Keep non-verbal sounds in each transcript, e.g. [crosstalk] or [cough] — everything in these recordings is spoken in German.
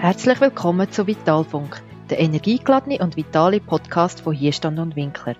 Herzlich willkommen zu Vitalfunk, der energiegeladene und vitale Podcast von Hierstand und Winkler.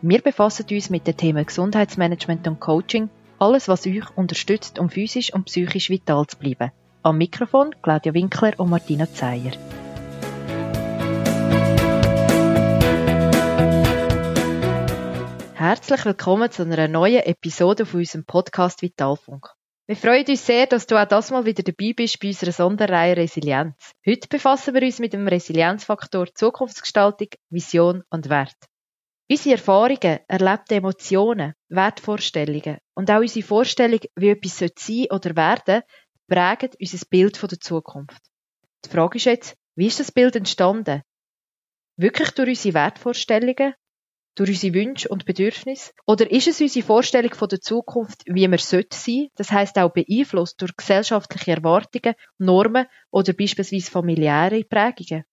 Wir befassen uns mit den Themen Gesundheitsmanagement und Coaching, alles was euch unterstützt, um physisch und psychisch vital zu bleiben. Am Mikrofon Claudia Winkler und Martina Zeyer. Herzlich willkommen zu einer neuen Episode von unserem Podcast Vitalfunk. Wir freuen uns sehr, dass du auch das mal wieder dabei bist bei unserer Sonderreihe Resilienz. Heute befassen wir uns mit dem Resilienzfaktor Zukunftsgestaltung, Vision und Wert. Unsere Erfahrungen, erlebte Emotionen, Wertvorstellungen und auch unsere Vorstellung, wie etwas sein oder werden, prägen unser Bild von der Zukunft. Die Frage ist jetzt, wie ist das Bild entstanden? Wirklich durch unsere Wertvorstellungen, durch unsere Wünsche und Bedürfnisse? Oder ist es unsere Vorstellung von der Zukunft, wie wir sollte sein? Das heißt auch beeinflusst durch gesellschaftliche Erwartungen, Normen oder beispielsweise familiäre Prägungen.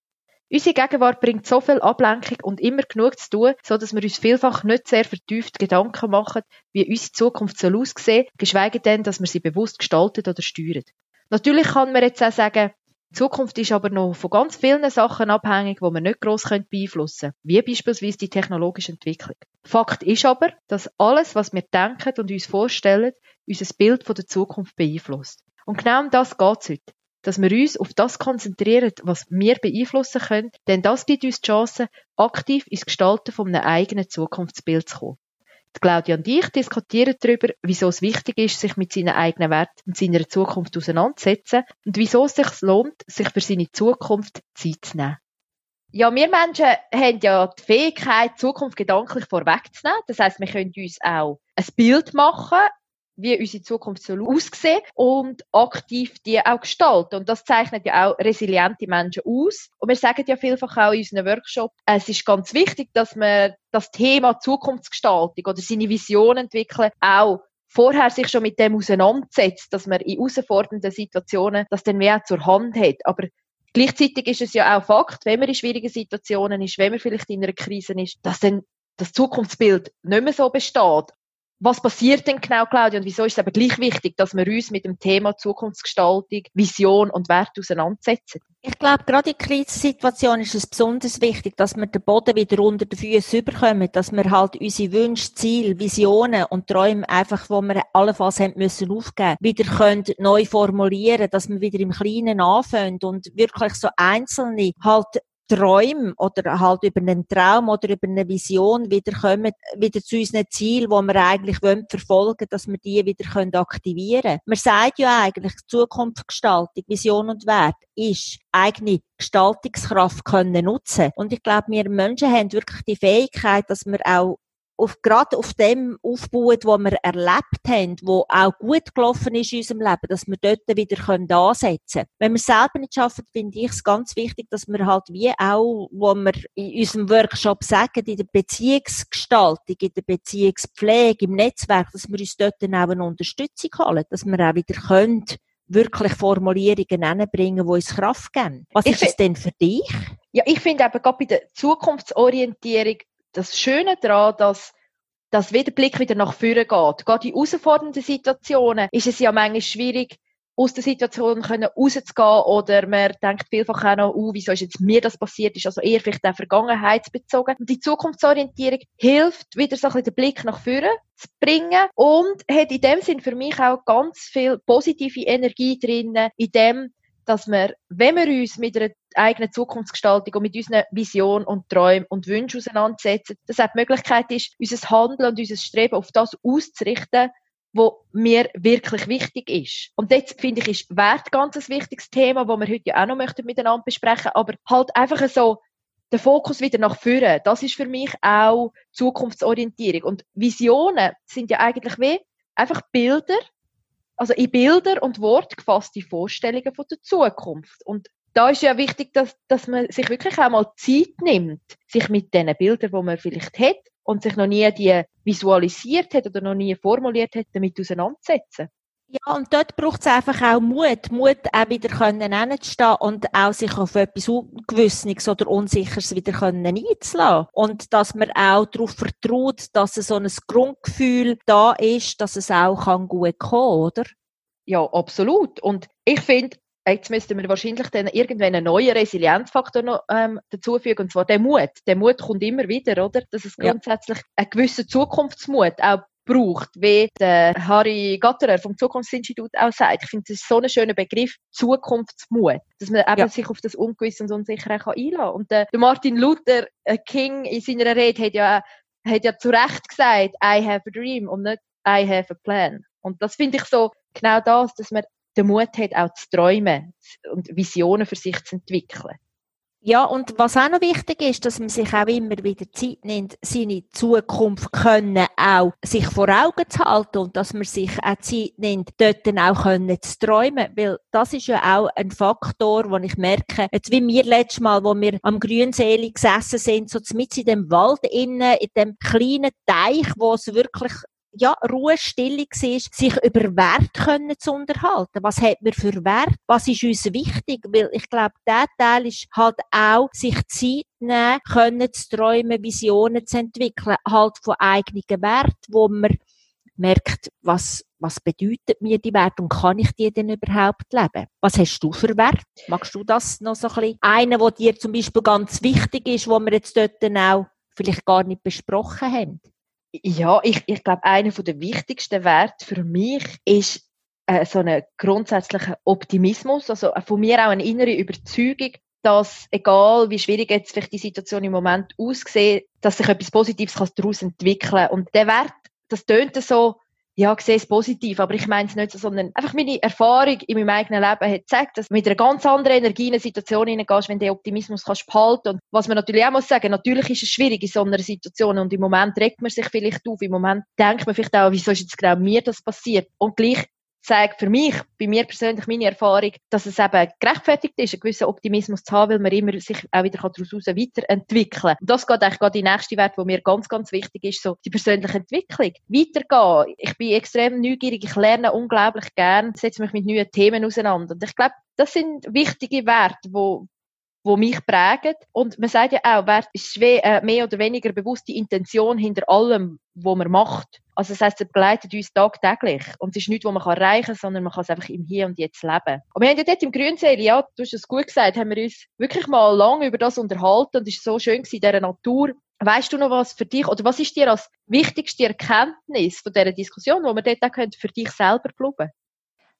Unsere Gegenwart bringt so viel Ablenkung und immer genug zu tun, so dass wir uns vielfach nicht sehr vertieft Gedanken machen, wie unsere Zukunft soll aussehen, geschweige denn, dass wir sie bewusst gestaltet oder steuern. Natürlich kann man jetzt auch sagen, die Zukunft ist aber noch von ganz vielen Sachen abhängig, die wir nicht gross beeinflussen können, wie beispielsweise die technologische Entwicklung. Fakt ist aber, dass alles, was wir denken und uns vorstellen, unser Bild von der Zukunft beeinflusst. Und genau um das geht es heute. Dass wir uns auf das konzentrieren, was wir beeinflussen können, denn das gibt uns die Chance, aktiv ins Gestalten von einem eigenen Zukunftsbild zu kommen. Claudia und ich diskutieren darüber, wieso es wichtig ist, sich mit seinen eigenen Werten und seiner Zukunft auseinanderzusetzen und wieso es sich lohnt, sich für seine Zukunft Zeit zu nehmen. Ja, wir Menschen haben ja die Fähigkeit, die Zukunft gedanklich vorwegzunehmen. Das heißt, wir können uns auch ein Bild machen, wie unsere Zukunft soll aussehen und aktiv die auch gestalten. Und das zeichnet ja auch resiliente Menschen aus. Und wir sagen ja vielfach auch in unseren Workshops, es ist ganz wichtig, dass man das Thema Zukunftsgestaltung oder seine Vision entwickeln auch vorher sich schon mit dem auseinandersetzt, dass man in herausfordernden Situationen das dann mehr zur Hand hat. Aber gleichzeitig ist es ja auch Fakt, wenn man in schwierigen Situationen ist, wenn man vielleicht in einer Krise ist, dass dann das Zukunftsbild nicht mehr so besteht was passiert denn genau, Claudia? Und wieso ist es aber gleich wichtig, dass wir uns mit dem Thema Zukunftsgestaltung, Vision und Wert auseinandersetzen? Ich glaube, gerade in Krisensituationen ist es besonders wichtig, dass wir den Boden wieder unter den Füßen überkommen, dass wir halt unsere Wünsche, Ziele, Visionen und Träume einfach, wo wir allenfalls haben müssen aufgeben, wieder können neu formulieren, dass wir wieder im Kleinen anfangen und wirklich so einzelne halt Träume oder halt über einen Traum oder über eine Vision wieder kommen, wieder zu unseren Zielen, wo wir eigentlich wollen verfolgen, dass wir die wieder können aktivieren. Man sagt ja eigentlich, Zukunftsgestaltung, Vision und Wert ist eigene Gestaltungskraft können nutzen. Und ich glaube, wir Menschen haben wirklich die Fähigkeit, dass wir auch auf, gerade auf dem aufbauen, was wir erlebt haben, wo auch gut gelaufen ist in unserem Leben, dass wir dort wieder können ansetzen können. Wenn wir selber nicht schaffen, finde ich es ganz wichtig, dass wir halt wie auch, wo wir in unserem Workshop sagen, in der Beziehungsgestaltung, in der Beziehungspflege, im Netzwerk, dass wir uns dort dann auch eine Unterstützung holen, dass wir auch wieder können, wirklich Formulierungen hinbringen, die uns Kraft geben. Was ich ist es denn für dich? Ja, ich finde eben gerade bei der Zukunftsorientierung das Schöne daran, dass dass wieder der Blick wieder nach vorne geht. Gerade in herausfordernden Situationen ist es ja manchmal schwierig, aus der Situation können rauszugehen oder man denkt vielfach auch noch, uh, wieso ist jetzt mir das passiert, ist also eher vielleicht auch vergangenheitsbezogen. Und die Zukunftsorientierung hilft, wieder so ein bisschen den Blick nach vorne zu bringen und hat in dem Sinn für mich auch ganz viel positive Energie drin, in dem, dass wir, wenn wir uns mit einer eigenen Zukunftsgestaltung und mit unseren Visionen und Träumen und Wünschen auseinandersetzen, dass auch die Möglichkeit ist, unser Handeln und unser Streben auf das auszurichten, wo mir wirklich wichtig ist. Und jetzt finde ich, ist Wert ganz ein wichtiges Thema, wo wir heute ja auch noch möchten miteinander besprechen, aber halt einfach so der Fokus wieder nach vorne. Das ist für mich auch Zukunftsorientierung. Und Visionen sind ja eigentlich wie einfach Bilder, also in Bilder und Wort gefasste Vorstellungen von der Zukunft. Und da ist ja wichtig, dass, dass man sich wirklich auch mal Zeit nimmt, sich mit den Bildern, die man vielleicht hat und sich noch nie die visualisiert hat oder noch nie formuliert hat, damit auseinandersetzen. Ja, und dort braucht es einfach auch Mut. Mut, auch wieder können hinzustehen und auch sich auf etwas Ungewisses oder Unsicheres wieder können einzulassen. Und dass man auch darauf vertraut, dass so ein Grundgefühl da ist, dass es auch kann gut kommen, oder? Ja, absolut. Und ich finde, jetzt müssten wir wahrscheinlich dann irgendwann einen neuen Resilienzfaktor noch ähm, dazufügen, und zwar der Mut. Der Mut kommt immer wieder, oder? Dass es grundsätzlich ja. einen gewissen Zukunftsmut auch braucht, wie der Harry Gatterer vom Zukunftsinstitut auch sagt. Ich finde, das ist so ein schöner Begriff, Zukunftsmut, dass man eben ja. sich auf das Ungewisse und Unsichere kann einlassen kann. Und der, der Martin Luther äh, King in seiner Rede hat ja, hat ja zu Recht gesagt, I have a dream und nicht I have a plan. Und das finde ich so genau das, dass man den Mut hat, auch zu träumen und Visionen für sich zu entwickeln. Ja, und was auch noch wichtig ist, dass man sich auch immer wieder Zeit nimmt, seine Zukunft können auch sich vor Augen zu halten und dass man sich auch Zeit nimmt, dort dann auch können zu träumen, weil das ist ja auch ein Faktor, wo ich merke, jetzt wie wir letztes Mal, wo wir am Grünsee gesessen sind, so mit in dem Wald innen, in dem kleinen Teich, wo es wirklich ja, Ruhe, Stille war, sich über Wert können zu unterhalten. Was hat man für Wert? Was ist uns wichtig? Weil ich glaube, der Teil ist halt auch, sich Zeit nehmen, können zu träumen, Visionen zu entwickeln, halt von eigenen Wert, wo man merkt, was, was bedeutet mir die Wert und kann ich die denn überhaupt leben? Was hast du für Wert? Magst du das noch so ein bisschen? Einer, der dir zum Beispiel ganz wichtig ist, wo wir jetzt dort auch vielleicht gar nicht besprochen haben? Ja, ich, ich glaube, einer der wichtigsten Werte für mich ist äh, so ein grundsätzlicher Optimismus, also äh, von mir auch eine innere Überzeugung, dass egal wie schwierig jetzt vielleicht die Situation im Moment aussieht, dass sich etwas Positives daraus entwickeln kann. Und der Wert, das tönt so, ja, ich sehe es positiv, aber ich meine es nicht so, sondern einfach meine Erfahrung in meinem eigenen Leben hat gezeigt, dass du mit einer ganz anderen Energie in eine Situation hineingehst, wenn du den Optimismus kannst behalten. Und was man natürlich auch muss sagen, natürlich ist es schwierig in so einer Situation und im Moment regt man sich vielleicht auf, im Moment denkt man vielleicht auch, wieso ist jetzt genau mir das passiert? Und gleich zeigt für mich, bei mir persönlich meine Erfahrung, dass es eben gerechtfertigt ist, einen gewissen Optimismus zu haben, weil man immer sich auch wieder daraus weiterentwickeln kann. Und das geht eigentlich gerade die nächste Wert, wo mir ganz, ganz wichtig ist, so die persönliche Entwicklung. Weitergehen. Ich bin extrem neugierig, ich lerne unglaublich gern, setze mich mit neuen Themen auseinander. Und ich glaube, das sind wichtige Werte, wo, wo mich prägen. Und man sagt ja auch, Wert ist äh, mehr oder weniger bewusste Intention hinter allem, was man macht. Also das heisst, es begleitet uns tagtäglich. Und es ist nichts, was man erreichen kann, sondern man kann es einfach im Hier und Jetzt leben. Und wir haben ja dort im Grünseil, ja, du hast es gut gesagt, haben wir uns wirklich mal lange über das unterhalten und es war so schön in dieser Natur. Weißt du noch was für dich, oder was ist dir als wichtigste Erkenntnis von dieser Diskussion, wo wir dort auch für dich selber bleiben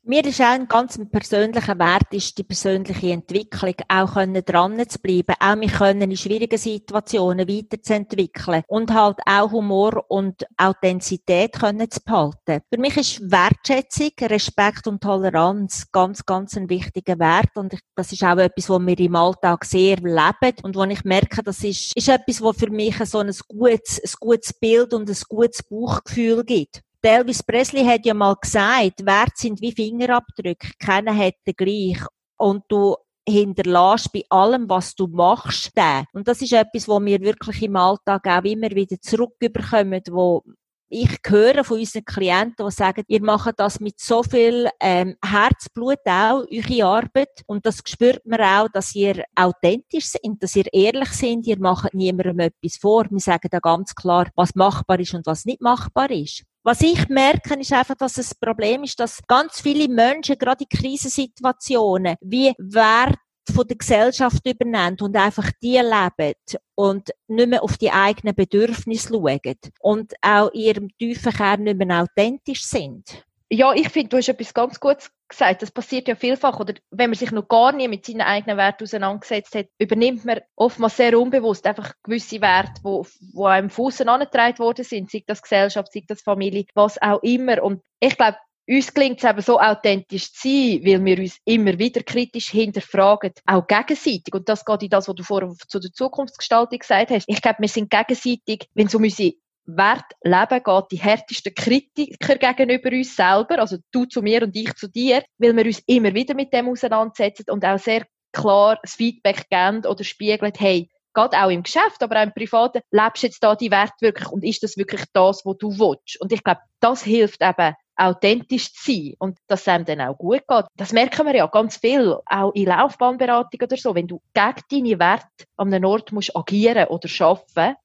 mir ist auch ein ganz persönlicher Wert, ist die persönliche Entwicklung, auch können dran zu bleiben, auch mich können in schwierigen Situationen weiterzuentwickeln und halt auch Humor und Authentizität können zu behalten. Für mich ist Wertschätzung, Respekt und Toleranz ganz, ganz ein wichtiger Wert und das ist auch etwas, was wir im Alltag sehr leben und wo ich merke, das ist, ist etwas, was für mich so ein gutes, ein gutes Bild und ein gutes Bauchgefühl gibt. Elvis Presley hat ja mal gesagt, Wert sind wie Fingerabdrücke, keiner hat den gleich. Und du hinterlässt bei allem, was du machst, den. Und das ist etwas, wo wir wirklich im Alltag auch immer wieder zurückbekommen, wo ich höre von unseren Klienten, die sagen, ihr macht das mit so viel ähm, Herzblut auch, eure Arbeit. Und das spürt man auch, dass ihr authentisch seid, dass ihr ehrlich seid. Ihr macht niemandem etwas vor. Wir sagen da ganz klar, was machbar ist und was nicht machbar ist. Was ich merke, ist einfach, dass es das Problem ist, dass ganz viele Menschen, gerade in Krisensituationen, wie Wert von der Gesellschaft übernehmen und einfach die leben und nicht mehr auf die eigenen Bedürfnisse schauen und auch ihrem tiefen Kern nicht mehr authentisch sind. Ja, ich finde, du hast etwas ganz Gutes gesagt. Das passiert ja vielfach. Oder wenn man sich noch gar nie mit seinen eigenen Werten auseinandergesetzt hat, übernimmt man oftmals sehr unbewusst einfach gewisse Werte, wo, wo einem Fussen angetragen worden sind, sei das Gesellschaft, sei das Familie, was auch immer. Und ich glaube, uns gelingt es eben so authentisch zu sein, weil wir uns immer wieder kritisch hinterfragen, auch gegenseitig. Und das geht in das, was du vorher zu der Zukunftsgestaltung gesagt hast. Ich glaube, wir sind gegenseitig, wenn es um unsere Wert Leben geht, die härtesten Kritiker gegenüber uns selber, also du zu mir und ich zu dir, weil wir uns immer wieder mit dem auseinandersetzen und auch sehr klar das Feedback geben oder spiegeln, hey, gerade auch im Geschäft, aber auch im Privaten, lebst jetzt da die Werte wirklich und ist das wirklich das, was du willst? Und ich glaube, das hilft eben, authentisch zu sein und dass es einem dann auch gut geht. Das merken wir ja ganz viel, auch in Laufbahnberatung oder so. Wenn du gegen deine Werte an einem Ort musst agieren oder arbeiten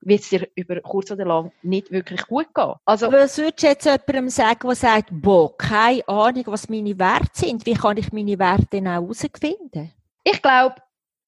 wird es dir über kurz oder lang nicht wirklich gut gehen. Also, was würdest du jetzt jemandem sagen, der sagt, boah, keine Ahnung, was meine Werte sind? Wie kann ich meine Werte denn auch herausfinden? Ich glaube,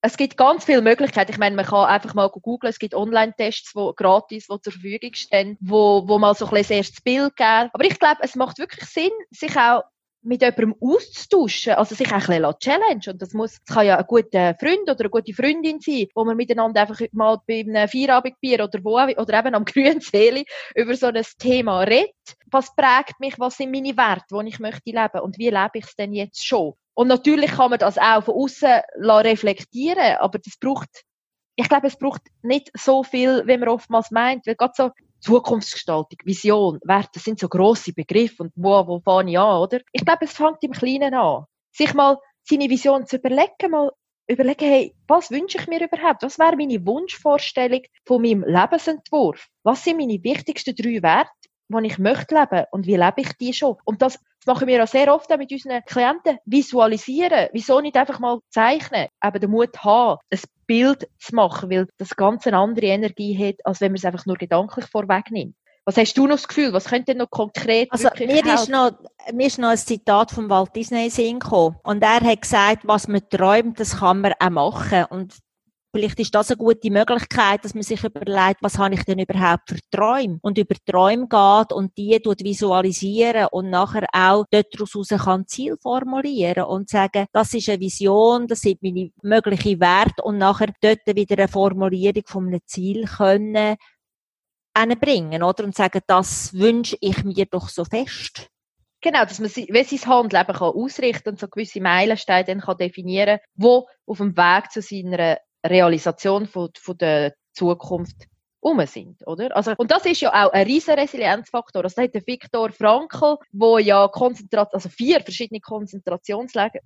es gibt ganz viele Möglichkeiten. Ich meine, man kann einfach mal googeln. Es gibt Online-Tests, die gratis, die zur Verfügung stehen, wo, wo mal so ein bisschen das erste Bild geben. Aber ich glaube, es macht wirklich Sinn, sich auch mit jemandem auszutauschen, also sich ein bisschen challenge und das muss, das kann ja ein guter Freund oder eine gute Freundin sein, wo man miteinander einfach mal bei einem Feierabendbier oder wo, oder eben am [laughs] grünen Seele über so ein Thema redet. Was prägt mich, was sind meine Werte, wo ich möchte leben und wie lebe ich es denn jetzt schon? Und natürlich kann man das auch von außen reflektieren, aber das braucht, ich glaube, es braucht nicht so viel, wie man oftmals meint, weil gerade so Zukunftsgestaltung, Vision, Werte, das sind so grosse Begriffe und wo, wo fange ich an, oder? Ich glaube, es fängt im Kleinen an. Sich mal seine Vision zu überlegen, mal überlegen, hey, was wünsche ich mir überhaupt? Was wäre meine Wunschvorstellung von meinem Lebensentwurf? Was sind meine wichtigsten drei Werte, die ich möchte leben und wie lebe ich die schon? Und das machen wir auch sehr oft mit unseren Klienten. Visualisieren. Wieso nicht einfach mal zeichnen? Eben den Mut haben, ein Bild zu machen, weil das ganz eine andere Energie hat, als wenn man es einfach nur gedanklich vorwegnimmt. Was hast du noch das Gefühl? Was könnte noch konkret Also mir ist, noch, mir ist noch ein Zitat von Walt Disney Sinn gekommen. Und er hat gesagt, was man träumt, das kann man auch machen. Und Vielleicht ist das eine gute Möglichkeit, dass man sich überlegt, was habe ich denn überhaupt für Träume? Und über Träume geht und die tut visualisieren und nachher auch daraus kann Ziel formulieren und sagen, das ist eine Vision, das sind meine möglichen Werte und nachher dort wieder eine Formulierung von einem Ziel können bringen, oder? Und sagen, das wünsche ich mir doch so fest. Genau, dass man wie sein Handeln kann ausrichten und so gewisse Meilensteine dann kann definieren, wo auf dem Weg zu seiner Realisation von, von der Zukunft um sind, oder? Also, und das ist ja auch ein riesen Resilienzfaktor. Also, da hat der Viktor Frankl, wo ja Konzentrat also vier verschiedene Konzentrationslager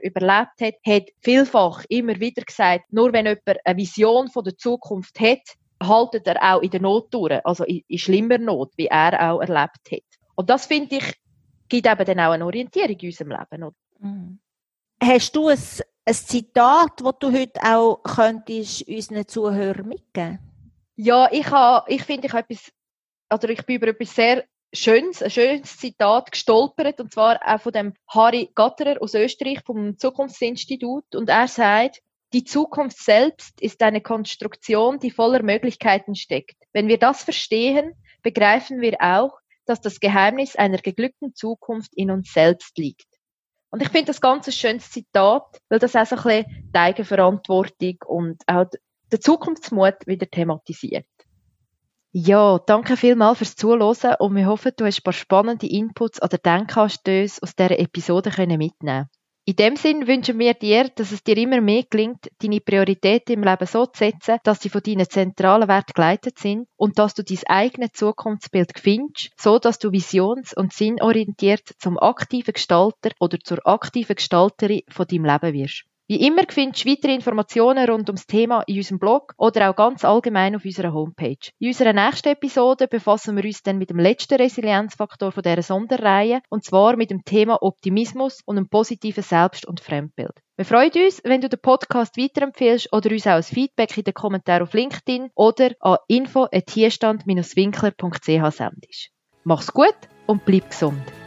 überlebt hat, hat vielfach immer wieder gesagt, nur wenn jemand eine Vision von der Zukunft hat, haltet er auch in der Not durch, also in, in schlimmer Not, wie er auch erlebt hat. Und das finde ich, gibt eben dann auch eine Orientierung in unserem Leben, oder? Mhm. Hast du ein ein Zitat, das du heute auch könntest unseren Zuhörern mitgeben Ja, ich, ich finde, ich etwas, oder ich bin über etwas sehr Schönes, ein schönes Zitat gestolpert, und zwar auch von dem Harry Gatterer aus Österreich vom Zukunftsinstitut. Und er sagt, die Zukunft selbst ist eine Konstruktion, die voller Möglichkeiten steckt. Wenn wir das verstehen, begreifen wir auch, dass das Geheimnis einer geglückten Zukunft in uns selbst liegt. Und ich finde das ganz ein schönes Zitat, weil das auch so ein bisschen die Eigenverantwortung und auch den Zukunftsmut wieder thematisiert. Ja, danke vielmals fürs Zuhören und wir hoffen, du hast ein paar spannende Inputs oder Denkanstöße aus dieser Episode mitnehmen können. In dem Sinn wünschen wir dir, dass es dir immer mehr gelingt, deine Prioritäten im Leben so zu setzen, dass sie von deinen zentralen Werten geleitet sind und dass du dein eigenes Zukunftsbild findest, so dass du visions- und sinnorientiert zum aktiven Gestalter oder zur aktiven Gestalterin von deinem Leben wirst. Wie immer findest du weitere Informationen rund ums Thema in unserem Blog oder auch ganz allgemein auf unserer Homepage. In unserer nächsten Episode befassen wir uns dann mit dem letzten Resilienzfaktor von dieser Sonderreihe und zwar mit dem Thema Optimismus und einem positiven Selbst- und Fremdbild. Wir freuen uns, wenn du den Podcast weiterempfehlst oder uns auch ein Feedback in den Kommentaren auf LinkedIn oder an info.hierstand-winkler.ch sendest. Mach's gut und bleib gesund.